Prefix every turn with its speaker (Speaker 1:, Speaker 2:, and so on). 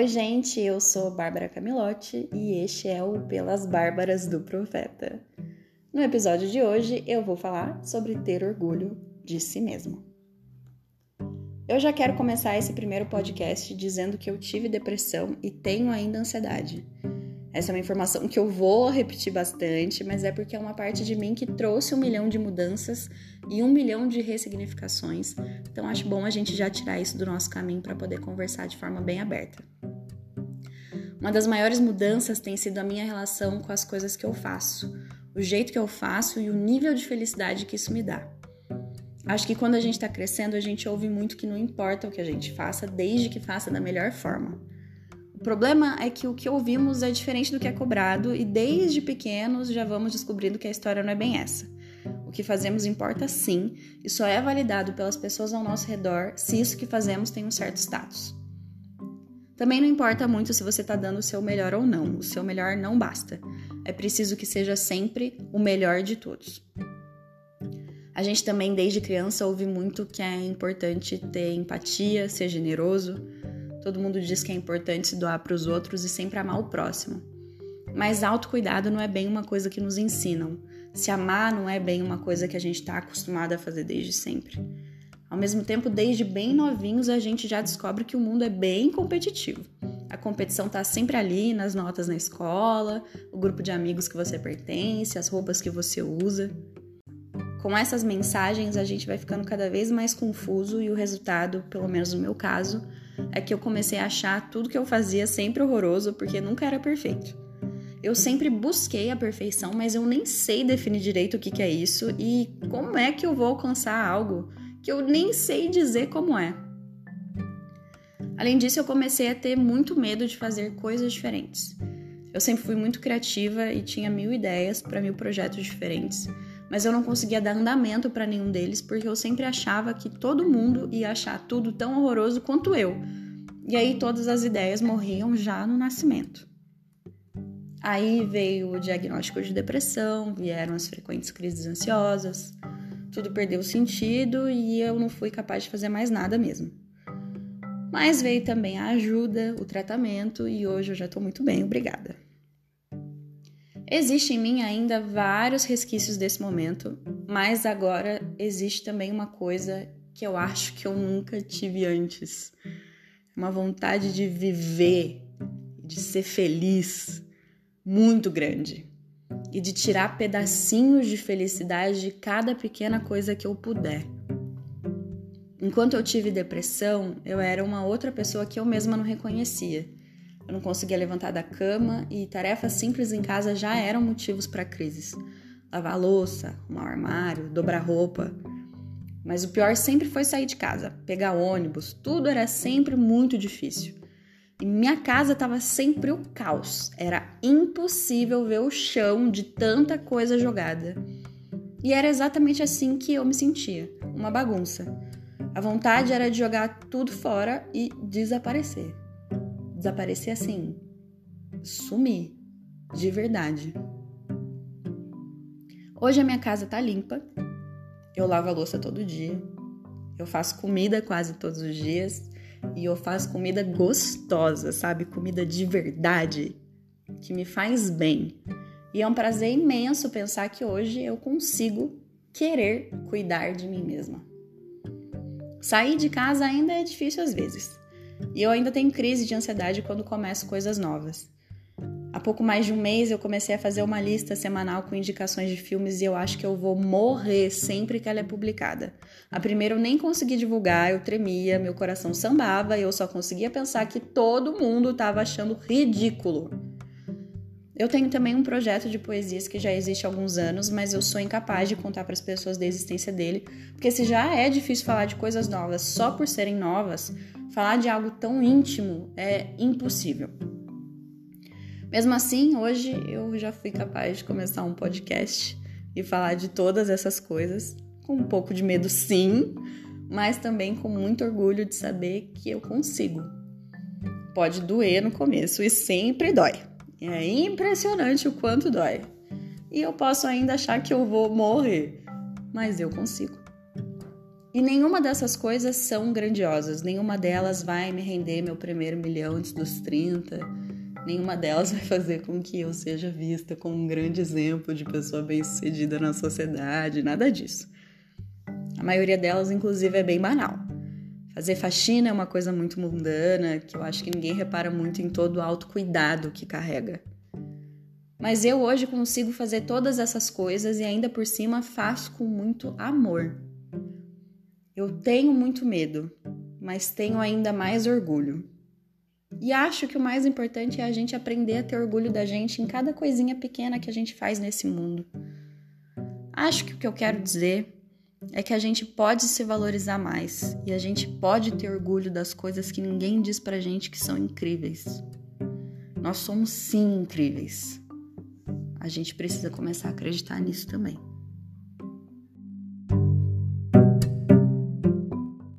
Speaker 1: Oi, gente, eu sou Bárbara Camilotti e este é o Pelas Bárbaras do Profeta. No episódio de hoje eu vou falar sobre ter orgulho de si mesmo. Eu já quero começar esse primeiro podcast dizendo que eu tive depressão e tenho ainda ansiedade. Essa é uma informação que eu vou repetir bastante, mas é porque é uma parte de mim que trouxe um milhão de mudanças e um milhão de ressignificações. Então acho bom a gente já tirar isso do nosso caminho para poder conversar de forma bem aberta. Uma das maiores mudanças tem sido a minha relação com as coisas que eu faço, o jeito que eu faço e o nível de felicidade que isso me dá. Acho que quando a gente está crescendo, a gente ouve muito que não importa o que a gente faça, desde que faça da melhor forma. O problema é que o que ouvimos é diferente do que é cobrado e desde pequenos já vamos descobrindo que a história não é bem essa. O que fazemos importa sim e só é validado pelas pessoas ao nosso redor se isso que fazemos tem um certo status. Também não importa muito se você está dando o seu melhor ou não, o seu melhor não basta. É preciso que seja sempre o melhor de todos. A gente também, desde criança, ouve muito que é importante ter empatia, ser generoso, Todo mundo diz que é importante se doar para os outros e sempre amar o próximo. Mas autocuidado não é bem uma coisa que nos ensinam. Se amar não é bem uma coisa que a gente está acostumado a fazer desde sempre. Ao mesmo tempo, desde bem novinhos, a gente já descobre que o mundo é bem competitivo. A competição está sempre ali, nas notas na escola, o grupo de amigos que você pertence, as roupas que você usa. Com essas mensagens, a gente vai ficando cada vez mais confuso e o resultado, pelo menos no meu caso, é que eu comecei a achar tudo que eu fazia sempre horroroso porque nunca era perfeito. Eu sempre busquei a perfeição, mas eu nem sei definir direito o que, que é isso e como é que eu vou alcançar algo que eu nem sei dizer como é. Além disso, eu comecei a ter muito medo de fazer coisas diferentes. Eu sempre fui muito criativa e tinha mil ideias para mil projetos diferentes, mas eu não conseguia dar andamento para nenhum deles porque eu sempre achava que todo mundo ia achar tudo tão horroroso quanto eu. E aí todas as ideias morriam já no nascimento. Aí veio o diagnóstico de depressão, vieram as frequentes crises ansiosas, tudo perdeu sentido e eu não fui capaz de fazer mais nada mesmo. Mas veio também a ajuda, o tratamento e hoje eu já estou muito bem, obrigada. Existe em mim ainda vários resquícios desse momento, mas agora existe também uma coisa que eu acho que eu nunca tive antes. Uma vontade de viver, de ser feliz muito grande e de tirar pedacinhos de felicidade de cada pequena coisa que eu puder. Enquanto eu tive depressão, eu era uma outra pessoa que eu mesma não reconhecia. Eu não conseguia levantar da cama e tarefas simples em casa já eram motivos para crises. Lavar louça, arrumar o armário, dobrar roupa. Mas o pior sempre foi sair de casa, pegar ônibus, tudo era sempre muito difícil. Minha casa estava sempre o caos. Era impossível ver o chão de tanta coisa jogada. E era exatamente assim que eu me sentia, uma bagunça. A vontade era de jogar tudo fora e desaparecer desaparecer assim, sumir de verdade. Hoje a minha casa tá limpa, eu lavo a louça todo dia, eu faço comida quase todos os dias e eu faço comida gostosa, sabe? Comida de verdade, que me faz bem. E é um prazer imenso pensar que hoje eu consigo querer cuidar de mim mesma. Sair de casa ainda é difícil às vezes. E eu ainda tenho crise de ansiedade quando começo coisas novas. Há pouco mais de um mês eu comecei a fazer uma lista semanal com indicações de filmes e eu acho que eu vou morrer sempre que ela é publicada. A primeira eu nem consegui divulgar, eu tremia, meu coração sambava e eu só conseguia pensar que todo mundo estava achando ridículo. Eu tenho também um projeto de poesias que já existe há alguns anos, mas eu sou incapaz de contar para as pessoas da existência dele, porque se já é difícil falar de coisas novas só por serem novas, Falar de algo tão íntimo é impossível. Mesmo assim, hoje eu já fui capaz de começar um podcast e falar de todas essas coisas, com um pouco de medo, sim, mas também com muito orgulho de saber que eu consigo. Pode doer no começo e sempre dói. É impressionante o quanto dói. E eu posso ainda achar que eu vou morrer, mas eu consigo. E nenhuma dessas coisas são grandiosas, nenhuma delas vai me render meu primeiro milhão antes dos 30, nenhuma delas vai fazer com que eu seja vista como um grande exemplo de pessoa bem-sucedida na sociedade, nada disso. A maioria delas, inclusive, é bem banal. Fazer faxina é uma coisa muito mundana, que eu acho que ninguém repara muito em todo o autocuidado que carrega. Mas eu hoje consigo fazer todas essas coisas e ainda por cima faço com muito amor. Eu tenho muito medo, mas tenho ainda mais orgulho. E acho que o mais importante é a gente aprender a ter orgulho da gente em cada coisinha pequena que a gente faz nesse mundo. Acho que o que eu quero dizer é que a gente pode se valorizar mais e a gente pode ter orgulho das coisas que ninguém diz pra gente que são incríveis. Nós somos sim incríveis. A gente precisa começar a acreditar nisso também.